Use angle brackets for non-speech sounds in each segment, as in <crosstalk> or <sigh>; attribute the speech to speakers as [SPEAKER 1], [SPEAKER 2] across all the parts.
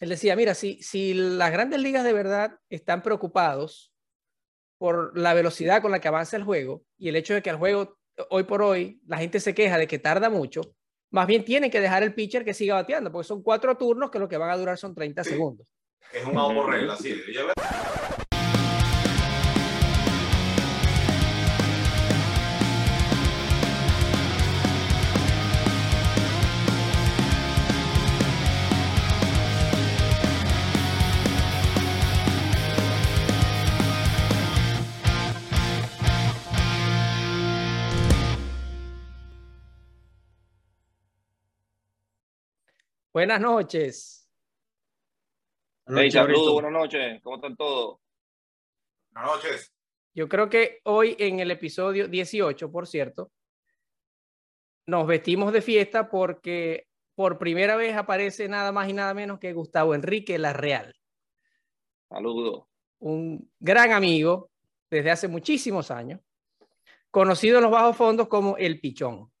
[SPEAKER 1] él decía, mira, si, si las grandes ligas de verdad están preocupados por la velocidad con la que avanza el juego y el hecho de que el juego hoy por hoy la gente se queja de que tarda mucho, más bien tienen que dejar el pitcher que siga bateando, porque son cuatro turnos que lo que van a durar son 30 segundos.
[SPEAKER 2] Es un regla, sí.
[SPEAKER 1] Buenas noches.
[SPEAKER 3] Hey, saludos, buenas noches. ¿Cómo están todos?
[SPEAKER 2] Buenas noches.
[SPEAKER 1] Yo creo que hoy en el episodio 18, por cierto, nos vestimos de fiesta porque por primera vez aparece nada más y nada menos que Gustavo Enrique La Real.
[SPEAKER 3] Saludos.
[SPEAKER 1] Un gran amigo desde hace muchísimos años, conocido en los bajos fondos como El Pichón.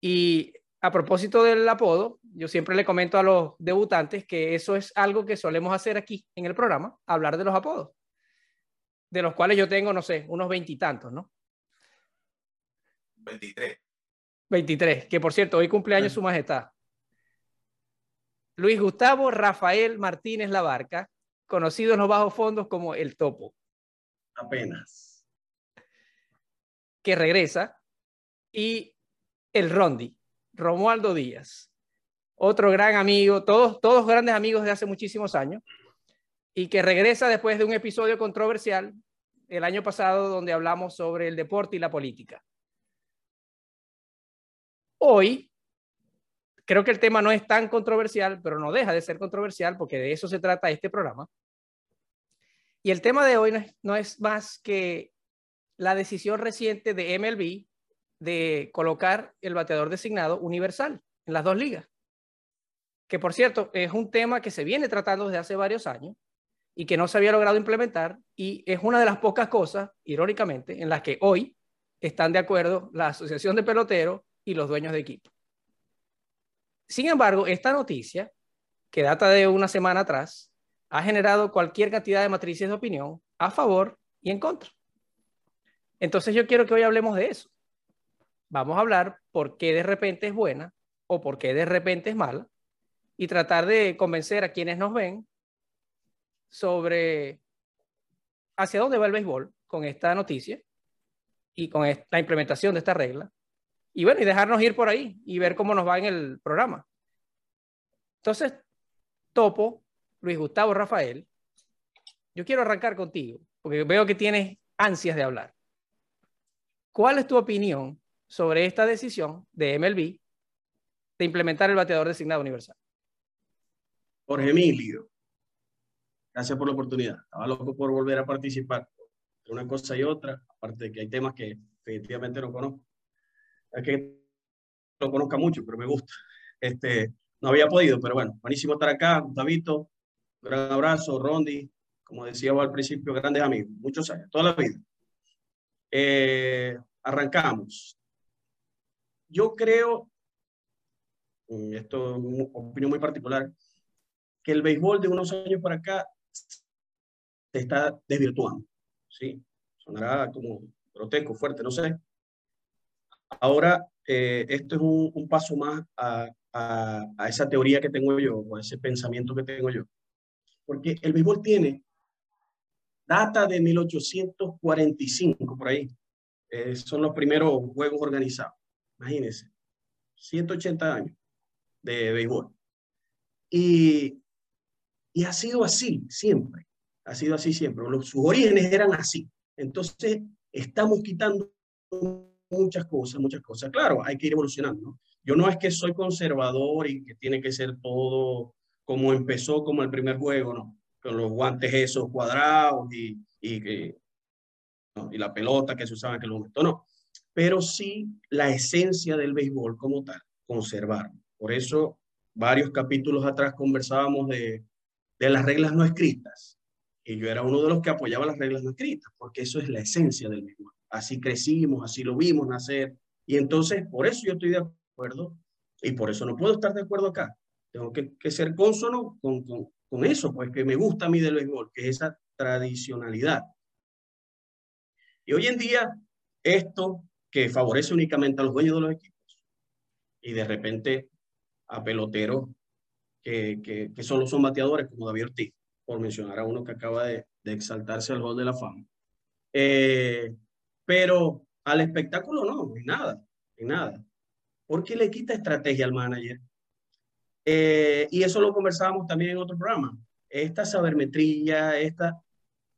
[SPEAKER 1] Y a propósito del apodo, yo siempre le comento a los debutantes que eso es algo que solemos hacer aquí en el programa, hablar de los apodos, de los cuales yo tengo, no sé, unos veintitantos, ¿no?
[SPEAKER 2] 23.
[SPEAKER 1] 23, que por cierto, hoy cumpleaños su majestad. Luis Gustavo Rafael Martínez Labarca, conocido en los bajos fondos como El Topo.
[SPEAKER 4] Apenas.
[SPEAKER 1] Que regresa. Y el Rondi, Romualdo Díaz, otro gran amigo, todos, todos grandes amigos de hace muchísimos años, y que regresa después de un episodio controversial el año pasado donde hablamos sobre el deporte y la política. Hoy, creo que el tema no es tan controversial, pero no deja de ser controversial porque de eso se trata este programa. Y el tema de hoy no es, no es más que la decisión reciente de MLB de colocar el bateador designado universal en las dos ligas. Que por cierto, es un tema que se viene tratando desde hace varios años y que no se había logrado implementar y es una de las pocas cosas, irónicamente, en las que hoy están de acuerdo la Asociación de Peloteros y los dueños de equipo. Sin embargo, esta noticia, que data de una semana atrás, ha generado cualquier cantidad de matrices de opinión a favor y en contra. Entonces yo quiero que hoy hablemos de eso vamos a hablar por qué de repente es buena o por qué de repente es mala y tratar de convencer a quienes nos ven sobre hacia dónde va el béisbol con esta noticia y con la implementación de esta regla. Y bueno, y dejarnos ir por ahí y ver cómo nos va en el programa. Entonces, Topo, Luis Gustavo Rafael, yo quiero arrancar contigo, porque veo que tienes ansias de hablar. ¿Cuál es tu opinión sobre esta decisión de MLB de implementar el bateador designado universal.
[SPEAKER 4] Jorge Emilio, gracias por la oportunidad. Estaba loco por volver a participar. Una cosa y otra, aparte de que hay temas que efectivamente no conozco. Es que lo conozca mucho, pero me gusta. Este, no había podido, pero bueno, buenísimo estar acá. Gustavito, gran abrazo. Rondi, como decía al principio, grandes amigos, muchos años, toda la vida. Eh, arrancamos. Yo creo, esto es una opinión muy particular, que el béisbol de unos años para acá se está desvirtuando. ¿sí? Sonará como grotesco, fuerte, no sé. Ahora, eh, esto es un, paso más a, a, esa teoría que tengo yo, o a ese pensamiento que tengo yo. Porque el béisbol tiene data de 1845, por ahí. Eh, son los primeros juegos organizados. Imagínense, 180 años de béisbol. Y, y ha sido así siempre, ha sido así siempre. Los, sus orígenes eran así. Entonces, estamos quitando muchas cosas, muchas cosas. Claro, hay que ir evolucionando. Yo no es que soy conservador y que tiene que ser todo como empezó, como el primer juego, ¿no? Con los guantes esos cuadrados y, y, y la pelota que se usaba en aquel momento. No, pero sí la esencia del béisbol como tal, conservar. Por eso, varios capítulos atrás conversábamos de, de las reglas no escritas. Y yo era uno de los que apoyaba las reglas no escritas, porque eso es la esencia del béisbol. Así crecimos, así lo vimos nacer. Y entonces, por eso yo estoy de acuerdo, y por eso no puedo estar de acuerdo acá, tengo que, que ser consono con, con, con, eso, pues que me gusta a mí del béisbol, que es esa tradicionalidad. Y hoy en día, esto que favorece únicamente a los dueños de los equipos y de repente a peloteros que, que, que solo son bateadores como David Ortiz, por mencionar a uno que acaba de, de exaltarse al gol de la fama. Eh, pero al espectáculo no, ni nada, ni nada. Porque le quita estrategia al manager eh, y eso lo conversábamos también en otro programa. Esta sabermetría, esta,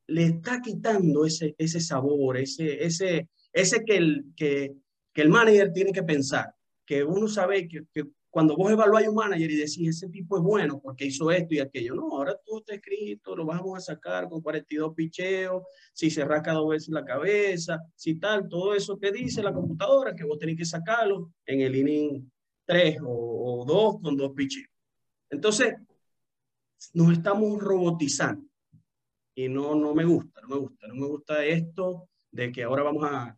[SPEAKER 4] le está quitando ese, ese sabor, ese, ese, ese que, el, que, que el manager tiene que pensar. Que uno sabe que, que cuando vos evaluáis un manager y decís, ese tipo es bueno porque hizo esto y aquello, no, ahora todo está escrito, lo vamos a sacar con 42 picheos, si se rasca dos veces la cabeza, si tal, todo eso que dice la computadora, que vos tenés que sacarlo en el inning tres o, o dos con dos picheos. Entonces, nos estamos robotizando y no, no me gusta, no me gusta, no me gusta esto de que ahora vamos a,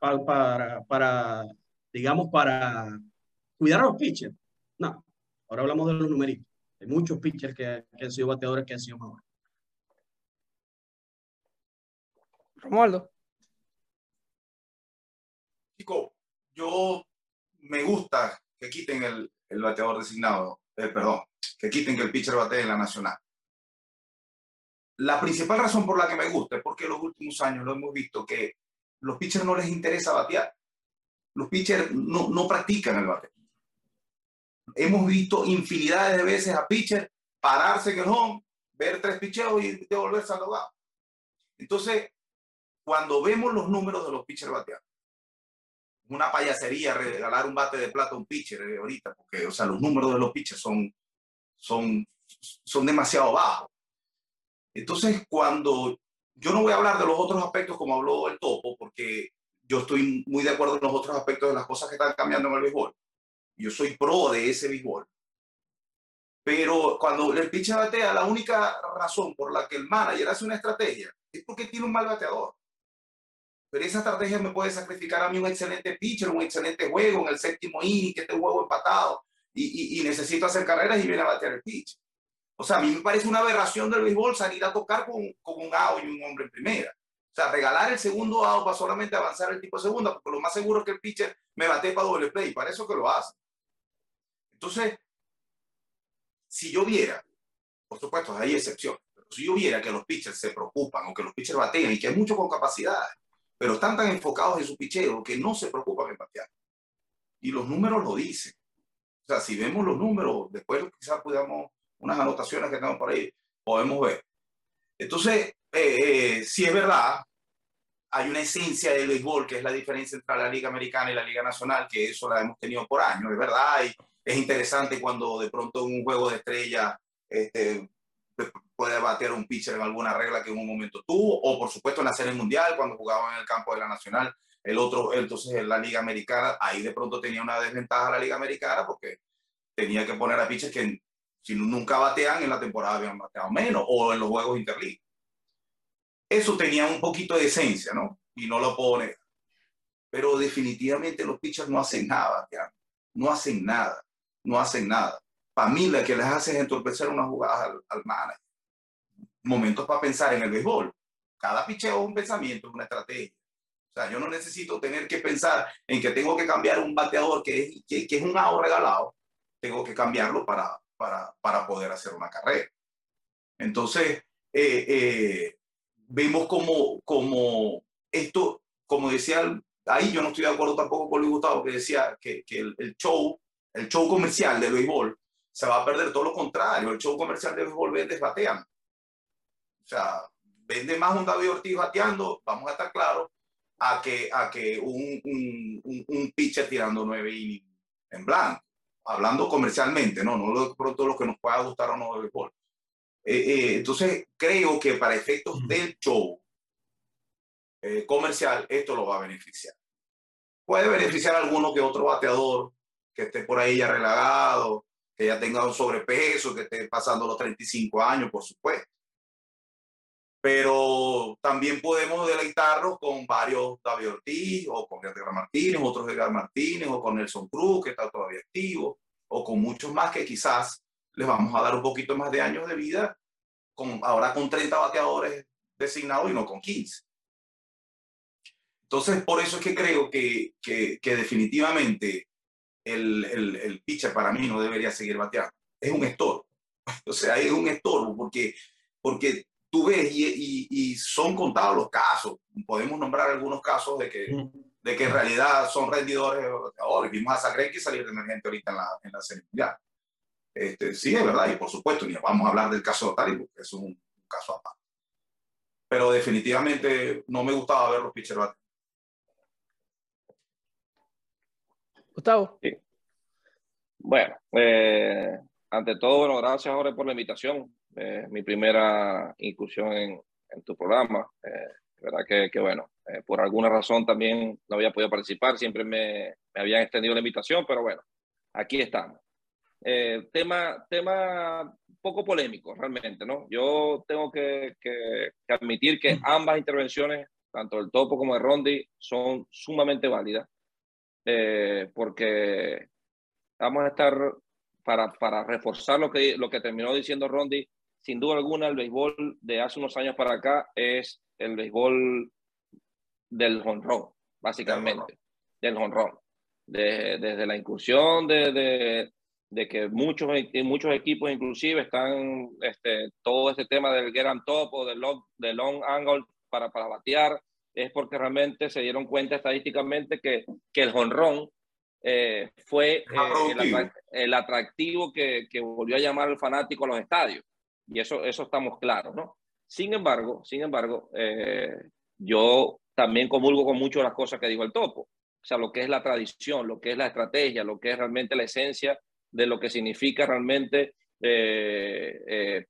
[SPEAKER 4] para, para digamos, para cuidar a los pitchers. No, ahora hablamos de los numeritos. Hay muchos pitchers que, que han sido bateadores que han sido mejores.
[SPEAKER 1] Romualdo.
[SPEAKER 2] Chico, yo me gusta que quiten el, el bateador designado, eh, perdón, que quiten que el pitcher batee en la nacional. La principal razón por la que me gusta es porque en los últimos años lo hemos visto que los pitchers no les interesa batear. Los pitchers no, no practican el bateo. Hemos visto infinidades de veces a pitchers pararse en el home, ver tres picheos y devolverse al logado. Entonces, cuando vemos los números de los pitchers bateando, una payasería regalar un bate de plata a un pitcher eh, ahorita, porque, o sea, los números de los pitchers son, son, son demasiado bajos. Entonces, cuando yo no voy a hablar de los otros aspectos como habló el topo, porque yo estoy muy de acuerdo en los otros aspectos de las cosas que están cambiando en el béisbol. Yo soy pro de ese béisbol. Pero cuando el pitcher batea, la única razón por la que el manager hace una estrategia es porque tiene un mal bateador pero esa estrategia me puede sacrificar a mí un excelente pitcher, un excelente juego en el séptimo inning, que este juego empatado, y, y, y, necesito hacer carreras y viene a batear el pitch. O sea, a mí me parece una aberración del béisbol salir a tocar con, con un out y un hombre en primera. O sea, regalar el segundo out para solamente avanzar el tipo de segunda, porque lo más seguro es que el pitcher me bate para doble play, para eso que lo hace. Entonces, si yo viera, por supuesto, hay excepciones, pero si yo viera que los pitchers se preocupan o que los pitchers batean y que hay muchos con capacidades, pero están tan enfocados en su picheo que no se preocupan en batear. Y los números lo dicen. O sea, si vemos los números, después quizás podamos, unas anotaciones que tenemos por ahí, podemos ver. Entonces, eh, eh, si es verdad, hay una esencia del béisbol que es la diferencia entre la Liga Americana y la Liga Nacional, que eso la hemos tenido por años, es verdad, y es interesante cuando de pronto en un juego de estrella este, puede batear un pitcher en alguna regla que en un momento tuvo, o por supuesto en la Serie Mundial, cuando jugaban en el campo de la Nacional, el otro, entonces en la Liga Americana, ahí de pronto tenía una desventaja la Liga Americana porque tenía que poner a pitchers que si nunca batean en la temporada habían bateado menos, o en los juegos interleague. Eso tenía un poquito de esencia, ¿no? Y no lo pone. Pero definitivamente los pitchers no hacen nada, no hacen nada, no hacen nada para mí la que les hace es entorpecer una jugada al, al. Momentos para pensar en el béisbol. Cada picheo es un pensamiento, una estrategia. O sea, yo no necesito tener que pensar en que tengo que cambiar un bateador que es, que, es un AO regalado. Tengo que cambiarlo para, para, para poder hacer una carrera. Entonces, eh, eh, vemos como, como esto, como decía, ahí yo no estoy de acuerdo tampoco con Luis Gustavo, que decía que, el show, el show comercial del béisbol se va a perder todo lo contrario. El show comercial de béisbol vende batean. O sea, vende más un David Ortiz bateando, vamos a estar claros, a que, a que un, un, un, pitcher tirando nueve innings en blanco. Hablando comercialmente, no, no de pronto lo que nos pueda gustar o no del béisbol. Eh, eh, entonces, creo que para efectos mm. del show eh, comercial, esto lo va a beneficiar. Puede beneficiar a alguno que otro bateador que esté por ahí ya relagado, que ya tenga un sobrepeso, que esté pasando los 35 años, por supuesto. Pero también podemos deleitarnos con varios David Ortiz, o con Edgar Martínez, otros Edgar Martínez, o con Nelson Cruz, que está todavía activo, o con muchos más que quizás les vamos a dar un poquito más de años de vida, con, ahora con 30 bateadores designados y no con 15. Entonces, por eso es que creo que, que, que definitivamente el, el, el, pitcher para mí no debería seguir bateando. Es un estorbo. <laughs> O sea, es un estorbo porque, porque tú ves y, y, y son contados los casos. Podemos nombrar algunos casos de que, de que en realidad son rendidores. Ahora vimos a Zagrenki salir de emergente ahorita en la, en la serie mundial. Este, sí, es verdad, y por supuesto, ni vamos a hablar del caso de Otari, porque es un, un caso aparte. Pero definitivamente no me gustaba ver los pitchers
[SPEAKER 1] Gustavo.
[SPEAKER 3] Sí. Bueno, eh, ante todo, bueno, gracias Jorge por la invitación. Eh, mi primera incursión en, en tu programa. Eh, verdad que, que bueno, eh, por alguna razón también no había podido participar, siempre me, me habían extendido la invitación, pero bueno, aquí estamos. Eh, tema, tema poco polémico realmente, ¿no? Yo tengo que, que, que admitir que ambas intervenciones, tanto el Topo como el Rondi, son sumamente válidas eh, porque vamos a estar para, para reforzar lo que, lo que terminó diciendo Rondi, sin duda alguna el béisbol de hace unos años para acá es el béisbol del honrón, básicamente, del honrón. De, desde la incursión de, de, de, que muchos, muchos equipos inclusive están, este, todo este tema del get on top o del long, del long angle para, para batear, es porque realmente se dieron cuenta estadísticamente que, que el honrón eh, fue eh, el, el, atractivo que, que, volvió a llamar al fanático a los estadios. Y eso, eso estamos claros, ¿no? Sin embargo, sin embargo, eh, yo también comulgo con mucho las cosas que dijo el topo. O sea, lo que es la tradición, lo que es la estrategia, lo que es realmente la esencia de lo que significa realmente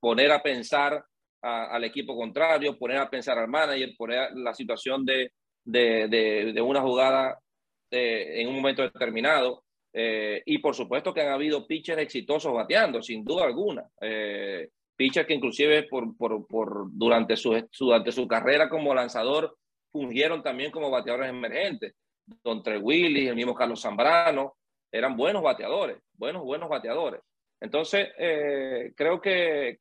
[SPEAKER 3] poner a pensar al equipo contrario, poner a pensar al manager, poner la situación de, de, una jugada eh, en un momento determinado. Eh, y por supuesto que han habido pitchers exitosos bateando, sin duda alguna. Eh, pitchers que inclusive por, por, por durante, su, durante su carrera como lanzador fungieron también como bateadores emergentes. Don Tre Willis, el mismo Carlos Zambrano, eran buenos bateadores, buenos, buenos bateadores. Entonces, eh, creo que,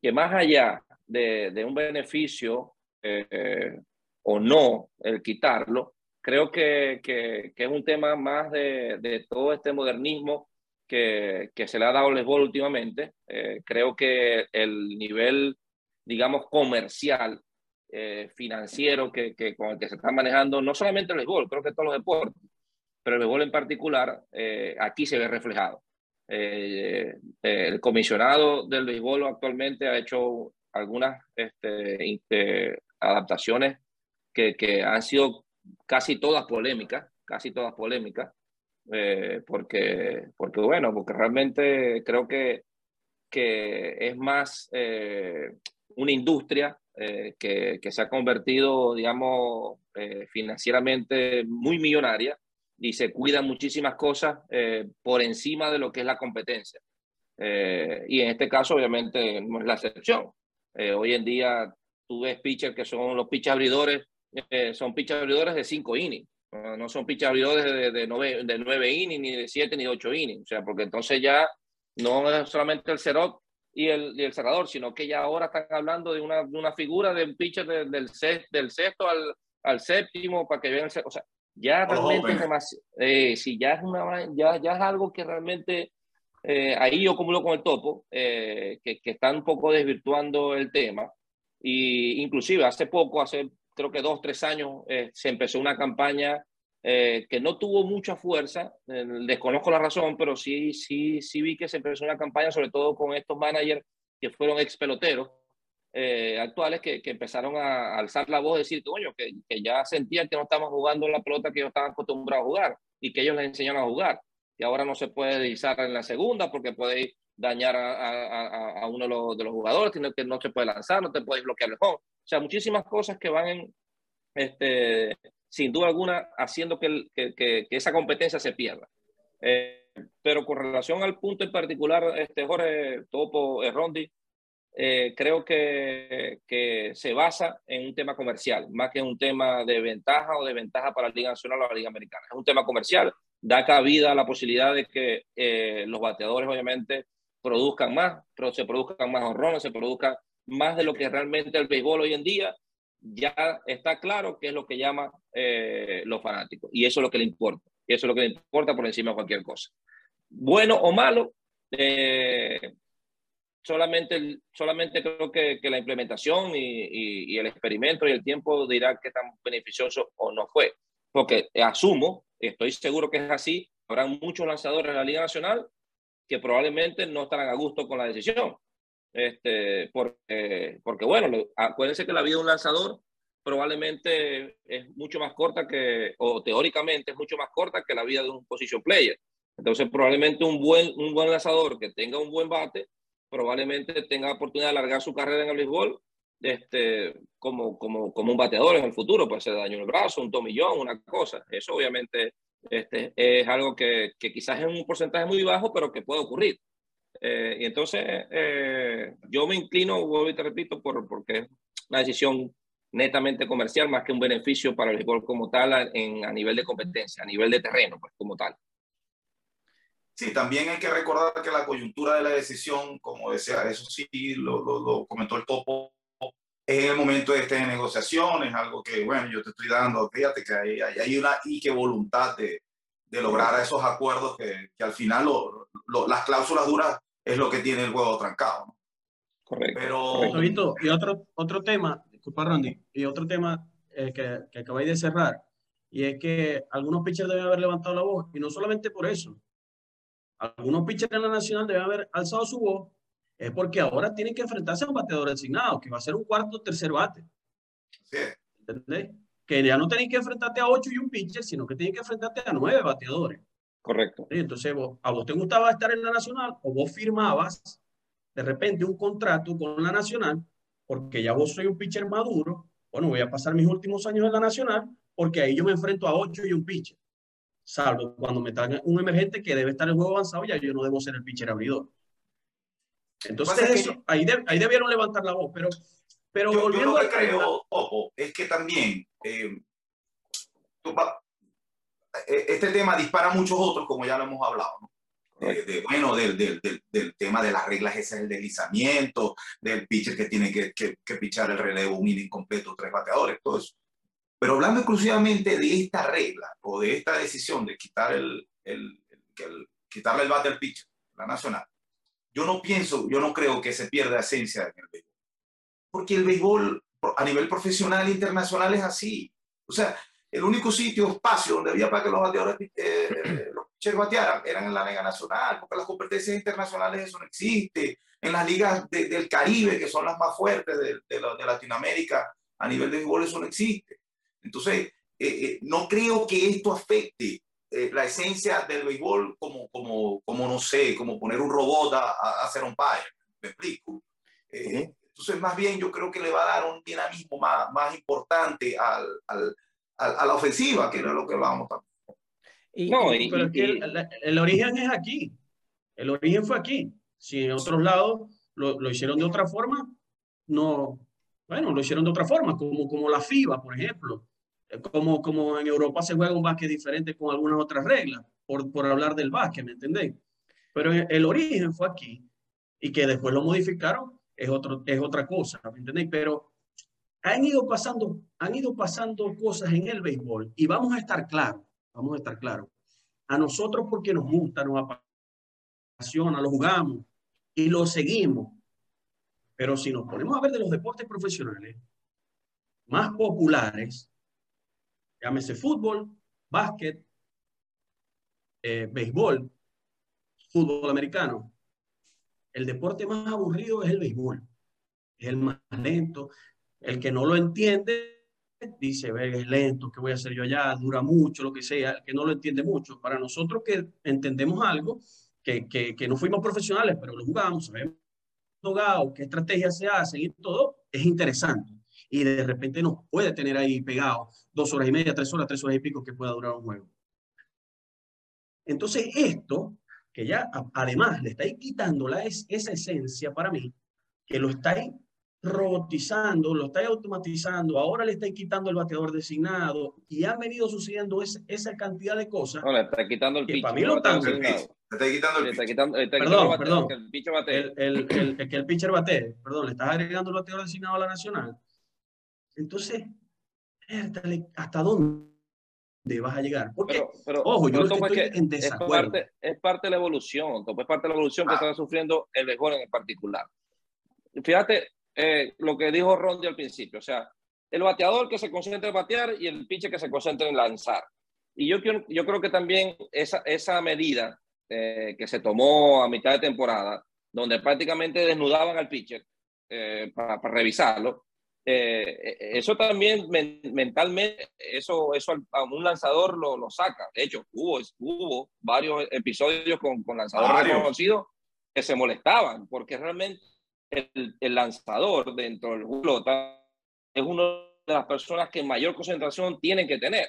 [SPEAKER 3] que más allá de, un beneficio eh, o no, el quitarlo, creo que, que, es un tema más de, de todo este modernismo que, que, se le ha dado al béisbol últimamente. Eh, creo que el nivel, digamos, comercial, eh, financiero que, con el que se está manejando, no solamente el béisbol, creo que todos los deportes, pero el béisbol en particular, aquí se ve reflejado. Eh, el comisionado del béisbol actualmente ha hecho algunas este, eh, adaptaciones que, que, han sido casi todas polémicas, casi todas polémicas, eh, porque, porque bueno, porque realmente creo que, es más una industria que, que, se ha convertido, digamos, financieramente muy millonaria y se cuidan muchísimas cosas eh, por encima de lo que es la competencia. Eh, y en este caso, obviamente, no es la excepción. Eh, hoy en día, tú ves pitchers que son los pitchers abridores, eh, son pitchers abridores de cinco innings. No son pitchers abridores de, de, nueve, de nueve innings, ni de siete, ni de ocho innings. O sea, porque entonces ya no es solamente el cerot y el, y el cerrador, sino que ya ahora están hablando de una, de una figura de un pitcher de, del, del sexto al, al séptimo para que vean, o sea, ya realmente es demasiado, eh, si ya es, una, ya, ya es algo que realmente, eh, ahí yo acumulo con el topo, eh, que, que están un poco desvirtuando el tema. Y inclusive hace poco, hace creo que dos, tres años, eh, se empezó una campaña eh, que no tuvo mucha fuerza, desconozco la razón, pero sí, sí, sí vi que se empezó una campaña, sobre todo con estos managers que fueron ex peloteros, eh, actuales que, que, empezaron a alzar la voz y decir coño, que, que, ya sentían que no estaban jugando la pelota que ellos estaban acostumbrados a jugar y que ellos les enseñaron a jugar. Y ahora no se puede deslizar en la segunda porque puede dañar a, a, a uno de los, de los, jugadores, sino que no se puede lanzar, no te puedes bloquear el home. O sea, muchísimas cosas que van en, este, sin duda alguna, haciendo que, el, que, que, esa competencia se pierda. Eh, pero con relación al punto en particular, este Jorge Topo eh, Rondi, eh, creo que, que, se basa en un tema comercial, más que en un tema de ventaja o de ventaja para la Liga Nacional o la Liga Americana. Es un tema comercial da cabida a la posibilidad de que eh, los bateadores obviamente produzcan más, pero se produzcan más honrones, se produzcan más de lo que realmente el béisbol hoy en día ya está claro que es lo que llaman eh, los fanáticos y eso es lo que le importa, y eso es lo que le importa por encima de cualquier cosa. Bueno o malo, eh, solamente, solamente creo que, que la implementación y, y, el experimento y el tiempo dirá qué tan beneficioso o no fue, porque asumo, estoy seguro que es así, habrá muchos lanzadores en la Liga Nacional que probablemente no estarán a gusto con la decisión. Este, porque, porque, bueno, acuérdense que la vida de un lanzador probablemente es mucho más corta que, o teóricamente es mucho más corta que la vida de un position player. Entonces, probablemente un buen, un buen lanzador que tenga un buen bate, probablemente tenga oportunidad de alargar su carrera en el béisbol este, como, como, como un bateador en el futuro. Puede ser daño en el brazo, un tomillón, una cosa. Eso obviamente este, es algo que, que, quizás es un porcentaje muy bajo, pero que puede ocurrir. Eh, y entonces eh, yo me inclino, vuelvo y te repito, por, porque es una decisión netamente comercial más que un beneficio para el béisbol como tal a, en, a nivel de competencia, a nivel de terreno, pues como tal.
[SPEAKER 2] Sí, también hay que recordar que la coyuntura de la decisión, como decía, eso sí lo, lo, lo comentó el topo, es en el momento de estas negociaciones, algo que, bueno, yo te estoy dando, fíjate que hay, hay, hay una y que voluntad de, de lograr esos acuerdos que, que al final lo, lo, las cláusulas duras es lo que tiene el juego trancado. ¿no?
[SPEAKER 3] Correcto.
[SPEAKER 2] Pero,
[SPEAKER 4] Correcto. Y otro, otro tema, disculpa Randy, y otro tema eh, que, que acabáis de cerrar, y es que algunos pitchers deben haber levantado la voz, y no solamente por eso. Algunos pitchers en la nacional deben haber alzado su voz es porque ahora tienen que enfrentarse a un bateador designado, que va a ser un cuarto o tercer bate.
[SPEAKER 2] sí,
[SPEAKER 4] ¿Entendés? Que ya no tenéis que enfrentarte a ocho y un pitcher, sino que tenéis que enfrentarte a nueve bateadores.
[SPEAKER 3] Correcto.
[SPEAKER 4] ¿Sí? Entonces, vos, a vos te gustaba estar en la Nacional o vos firmabas de repente un contrato con la Nacional, porque ya vos soy un pitcher maduro, bueno, voy a pasar mis últimos años en la Nacional, porque ahí yo me enfrento a ocho y un pitcher. Salvo cuando me traigan un emergente que debe estar en juego avanzado, ya yo no debo ser el pitcher abridor. Entonces, eso, que, ahí, de, ahí, debieron levantar la voz, pero, pero
[SPEAKER 2] yo,
[SPEAKER 4] volviendo
[SPEAKER 2] yo lo que creo, Opo, es que también eh, este tema dispara muchos otros, como ya lo hemos hablado, ¿no? De, de, bueno, del, del, del, del, tema de las reglas, ese es el deslizamiento, del pitcher que tiene que, que, que pichar el relevo un inning completo, tres bateadores, todo eso. Pero hablando exclusivamente de esta regla o de esta decisión de quitar el, el, el quitarle el bate al pitcher, la nacional, yo no pienso, yo no creo que se pierda esencia en el béisbol. Porque el béisbol a nivel profesional e internacional es así. O sea, el único sitio, espacio donde había para que los bateadores, eh, los pitchers batearan, eran en la Liga Nacional, porque las competencias internacionales eso no existe. En las ligas de, del Caribe, que son las más fuertes de, de, de, Latinoamérica, a nivel de béisbol eso no existe. Entonces, eh, eh, no creo que esto afecte eh, la esencia del béisbol como, como, como, no sé, como poner un robot a, a hacer un pie, me explico. Eh, uh -huh. Entonces, más bien yo creo que le va a dar un dinamismo más, más importante al, al, al, a la ofensiva, que no es lo que hablábamos también.
[SPEAKER 4] Y, no, y, pero es que el, el, origen es aquí. El origen fue aquí. Si en otros lados lo, lo, hicieron de otra forma, no, bueno, lo hicieron de otra forma, como, como la FIBA, por ejemplo como, como en Europa se juega un básquet diferente con algunas otras reglas, por, por hablar del básquet, ¿me entendéis? Pero el origen fue aquí y que después lo modificaron es, otro, es otra cosa, ¿me entendéis? Pero han ido, pasando, han ido pasando cosas en el béisbol y vamos a estar claros, vamos a estar claros. A nosotros porque nos gusta, nos apasiona, lo jugamos y lo seguimos. Pero si nos ponemos a ver de los deportes profesionales más populares, llámese fútbol, básquet, eh, béisbol, fútbol americano. El deporte más aburrido es el béisbol. Es el más lento. El que no lo entiende dice, es lento, ¿qué voy a hacer yo allá? Dura mucho, lo que sea. El que no lo entiende mucho. Para nosotros que entendemos algo, que, que, que no fuimos profesionales, pero lo jugamos, sabemos qué estrategias se hacen y todo, es interesante y de repente nos puede tener ahí pegado dos horas y media, tres horas, tres horas y pico que pueda durar un juego. Entonces esto, que ya además le estáis quitando la, es, esa esencia para mí, que lo estáis robotizando, lo está automatizando, ahora le está quitando el bateador designado y han venido sucediendo esa cantidad de cosas.
[SPEAKER 3] No, le está quitando el pitch.
[SPEAKER 4] Para mí lo están
[SPEAKER 2] Le está quitando el pitch.
[SPEAKER 4] Perdón, perdón. El, pitcher el, el, el, que el pitcher bate. Perdón, le estás agregando el bateador designado a la nacional. Entonces, ¿hasta dónde vas a llegar? Porque,
[SPEAKER 3] pero, ojo, yo estoy en desacuerdo. Es parte, es parte de la evolución, es parte de la evolución que ah. está sufriendo el mejor en particular. Fíjate, eh, lo que dijo Rondi al principio, o sea, el bateador que se concentra en batear y el pitcher que se concentra en lanzar. Y yo, yo creo que también esa, esa medida eh, que se tomó a mitad de temporada, donde prácticamente desnudaban al pitcher eh, para, revisarlo, eso también mentalmente, eso, eso a un lanzador lo, lo, saca. De hecho, hubo, hubo varios episodios con, con lanzadores reconocidos que se molestaban, porque realmente el, lanzador dentro del pelota es una de las personas que mayor concentración tienen que tener.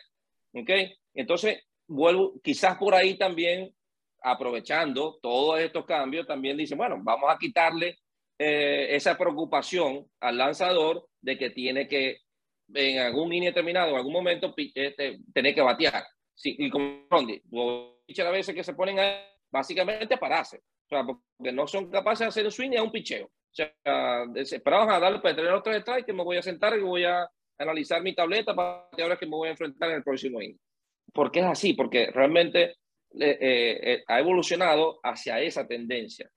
[SPEAKER 3] ¿Ok? Entonces, vuelvo, quizás por ahí también, aprovechando todos estos cambios, también dicen, bueno, vamos a quitarle eh, esa preocupación al lanzador de que tiene que, en algún línea determinado, en algún momento, este, tener que batear. Sí, y como Rondi, a veces que se ponen a, básicamente a pararse, o sea, porque no son capaces de hacer el swing a un picheo. O sea, desesperados a darle para tener otro strike que me voy a sentar y voy a analizar mi tableta para ahora que me voy a enfrentar en el próximo inning. ¿Por qué es así? Porque realmente eh, eh, ha evolucionado hacia esa tendencia.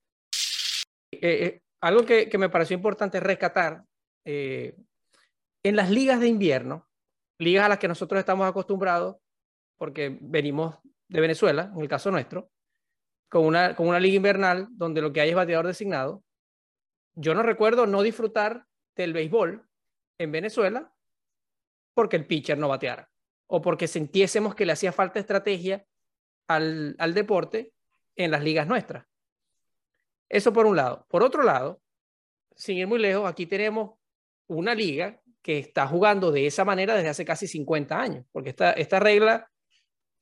[SPEAKER 1] Eh, algo que, que, me pareció importante rescatar, en las ligas de invierno, ligas a las que nosotros estamos acostumbrados, porque venimos de Venezuela, en el caso nuestro, con una, con una liga invernal donde lo que hay es bateador designado, yo no recuerdo no disfrutar del béisbol en Venezuela porque el pitcher no bateara o porque sintiésemos que le hacía falta estrategia al, al deporte en las ligas nuestras. Eso por un lado. Por otro lado, sin ir muy lejos, aquí tenemos una liga que está jugando de esa manera desde hace casi 50 años, porque esta, esta regla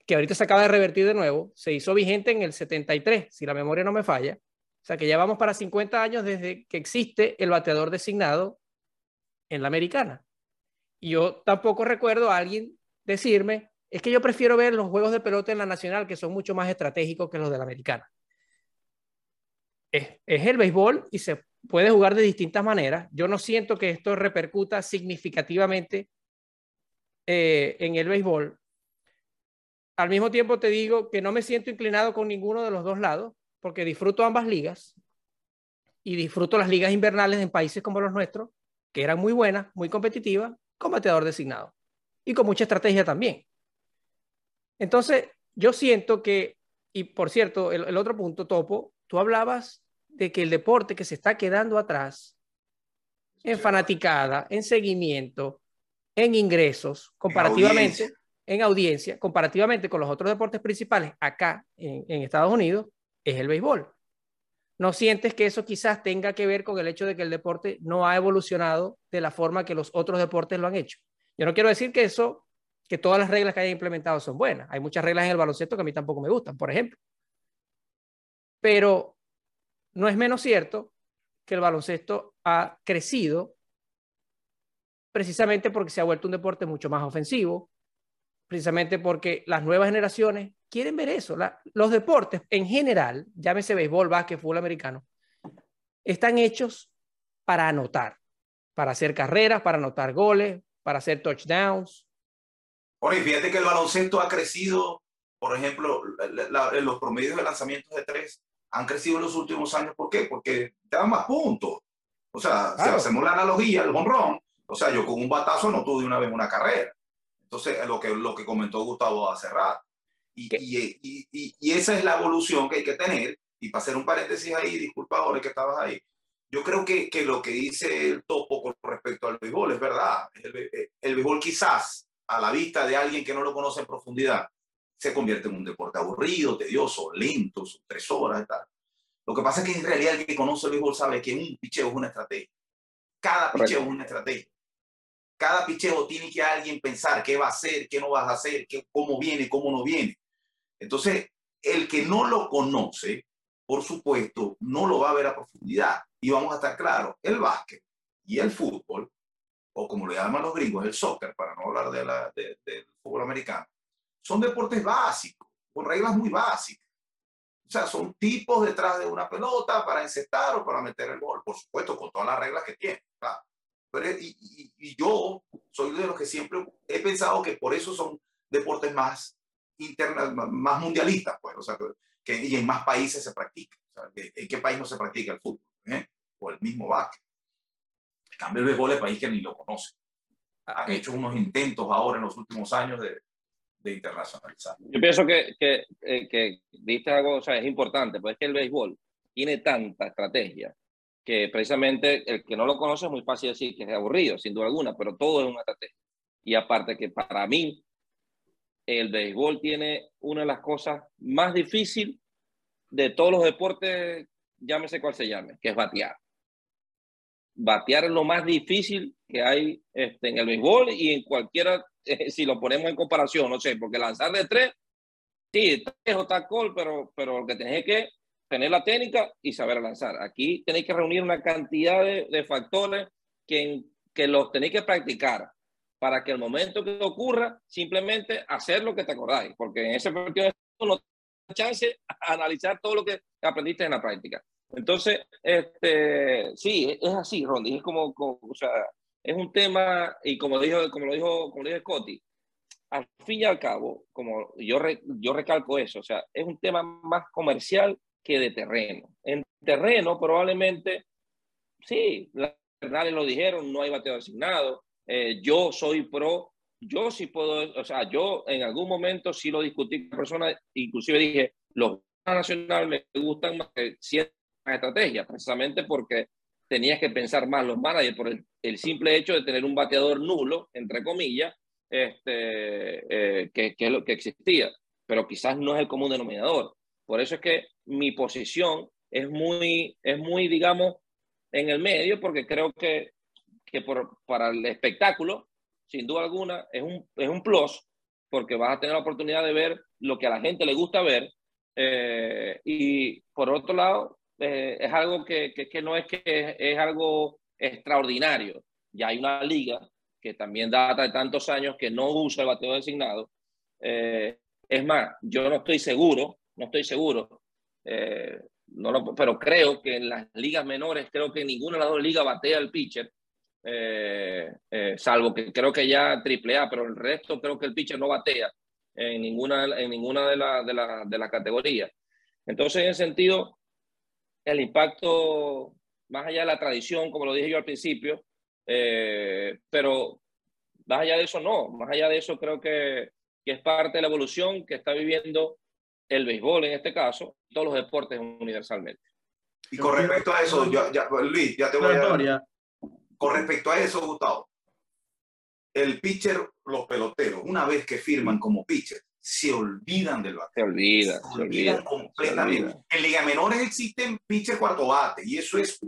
[SPEAKER 1] que ahorita se acaba de revertir de nuevo, se hizo vigente en el 73, si la memoria no me falla, o sea que ya vamos para 50 años desde que existe el bateador designado en la americana. Y yo tampoco recuerdo a alguien decirme, es que yo prefiero ver los juegos de pelota en la nacional, que son mucho más estratégicos que los de la americana. Es, el béisbol y se puede jugar de distintas maneras. Yo no siento que esto repercuta significativamente eh, en el béisbol. Al mismo tiempo te digo que no me siento inclinado con ninguno de los dos lados porque disfruto ambas ligas y disfruto las ligas invernales en países como los nuestros, que eran muy buenas, muy competitivas, con bateador designado y con mucha estrategia también. Entonces, yo siento que, y por cierto, el, otro punto, Topo, tú hablabas de que el deporte que se está quedando atrás en fanaticada, en seguimiento, en ingresos, comparativamente, en audiencia, comparativamente con los otros deportes principales acá en Estados Unidos, es el béisbol. ¿No sientes que eso quizás tenga que ver con el hecho de que el deporte no ha evolucionado de la forma que los otros deportes lo han hecho? Yo no quiero decir que eso, que todas las reglas que hayan implementado son buenas. Hay muchas reglas en el baloncesto que a mí tampoco me gustan, por ejemplo. Pero no es menos cierto que el baloncesto ha crecido precisamente porque se ha vuelto un deporte mucho más ofensivo, precisamente porque las nuevas generaciones quieren ver eso. los deportes en general, llámese béisbol, básquet, fútbol americano, están hechos para anotar, para hacer carreras, para anotar goles, para hacer touchdowns.
[SPEAKER 2] Oye, fíjate que el baloncesto ha crecido, por ejemplo, los promedios de lanzamientos de tres han crecido en los últimos años. ¿Por qué? Porque te dan más puntos. O sea, si hacemos la analogía, el home o sea, yo con un batazo no tuve una vez una carrera. Entonces, lo que, lo que comentó Gustavo hace rato. Y, y, y, y, esa es la evolución que hay que tener. Y para hacer un paréntesis ahí, disculpa ahora que estabas ahí, yo creo que, que, lo que dice el topo con respecto al béisbol es verdad. El, el, béisbol quizás, a la vista de alguien que no lo conoce en profundidad, se convierte en un deporte aburrido, tedioso, lento, tres horas tal. Lo que pasa es que en realidad el que conoce el béisbol sabe que un picheo es una estrategia. Cada picheo es una estrategia cada picheo tiene que alguien pensar qué va a hacer, qué no vas a hacer, qué, cómo viene, cómo no viene. Entonces, el que no lo conoce, por supuesto, no lo va a ver a profundidad. Y vamos a estar claros, el básquet y el fútbol, o como le llaman los gringos, el soccer, para no hablar de la, del fútbol americano, son deportes básicos, con reglas muy básicas. O sea, son tipos detrás de una pelota para encestar o para meter el gol, por supuesto, con todas las reglas que tiene. Pero, y, y, yo soy de los que siempre he pensado que por eso son deportes más internas, más mundialistas, pues, o sea, que, y en más países se practica. O sea, ¿En qué país no se practica el fútbol? ¿Eh? O el mismo básquet. En cambio, el béisbol es país que ni lo conoce. Han ah, hecho unos intentos ahora en los últimos años de, de internacionalizar.
[SPEAKER 3] Yo pienso que, que, eh, algo, o sea, es importante, porque es que el béisbol tiene tanta estrategia que precisamente el que no lo conoce es muy fácil decir que es aburrido, sin duda alguna, pero todo es una estrategia. Y aparte que para mí el béisbol tiene una de las cosas más difíciles de todos los deportes, llámese cual se llame, que es batear. Batear es lo más difícil que hay este, en el béisbol y en cualquiera si lo ponemos en comparación, no sé, porque lanzar de tres, sí, tres o tacol, pero, pero lo que tenéis que tener la técnica y saber lanzar. Aquí tenéis que reunir una cantidad de, de factores que, que los tenéis que practicar para que el momento que ocurra, simplemente hacer lo que te acordáis, porque en ese partido no tienes chance a analizar todo lo que aprendiste en la práctica. Entonces, este, sí, es así, Rondi, es como, como o sea, es un tema, y como, dijo, como lo dijo, como dijo Scotty, al fin y al cabo, como yo, yo recalco eso, o sea, es un tema más comercial que de terreno. En terreno probablemente, sí, las verdades lo dijeron, no hay bateo asignado, eh, yo soy pro, yo sí puedo, o sea, yo en algún momento sí lo discutí con personas, inclusive dije, los nacionales me gustan más que ciertas estrategias, precisamente porque tenías que pensar más los managers por el, simple hecho de tener un bateador nulo, entre comillas, este, eh, que, que, es lo que existía, pero quizás no es el común denominador. Por eso es que mi posición es muy, es muy digamos, en el medio, porque creo que, que por, para el espectáculo, sin duda alguna, es un, es un plus, porque vas a tener la oportunidad de ver lo que a la gente le gusta ver. Eh, y por otro lado, eh, es algo que, que, no es que es, algo extraordinario. Ya hay una liga que también data de tantos años que no usa el bateo designado. Eh, es más, yo no estoy seguro, no estoy seguro, eh, no lo, pero creo que en las ligas menores, creo que ninguna de las dos ligas batea el pitcher, salvo que creo que ya AAA, pero el resto creo que el pitcher no batea en ninguna, en ninguna de las de la, de la categorías. Entonces, en ese sentido, el impacto, más allá de la tradición, como lo dije yo al principio, eh, pero más allá de eso no, más allá de eso creo que, que, es parte de la evolución que está viviendo el béisbol en este caso, todos los deportes universalmente.
[SPEAKER 2] Y con respecto a eso, ya, Luis, ya te voy a... Con respecto a eso, Gustavo, el pitcher, los peloteros, una vez que firman como pitcher, se olvidan del bate.
[SPEAKER 3] Se olvida,
[SPEAKER 2] se, olvidan completamente. En Liga Menores existen pitcher cuarto bate y eso es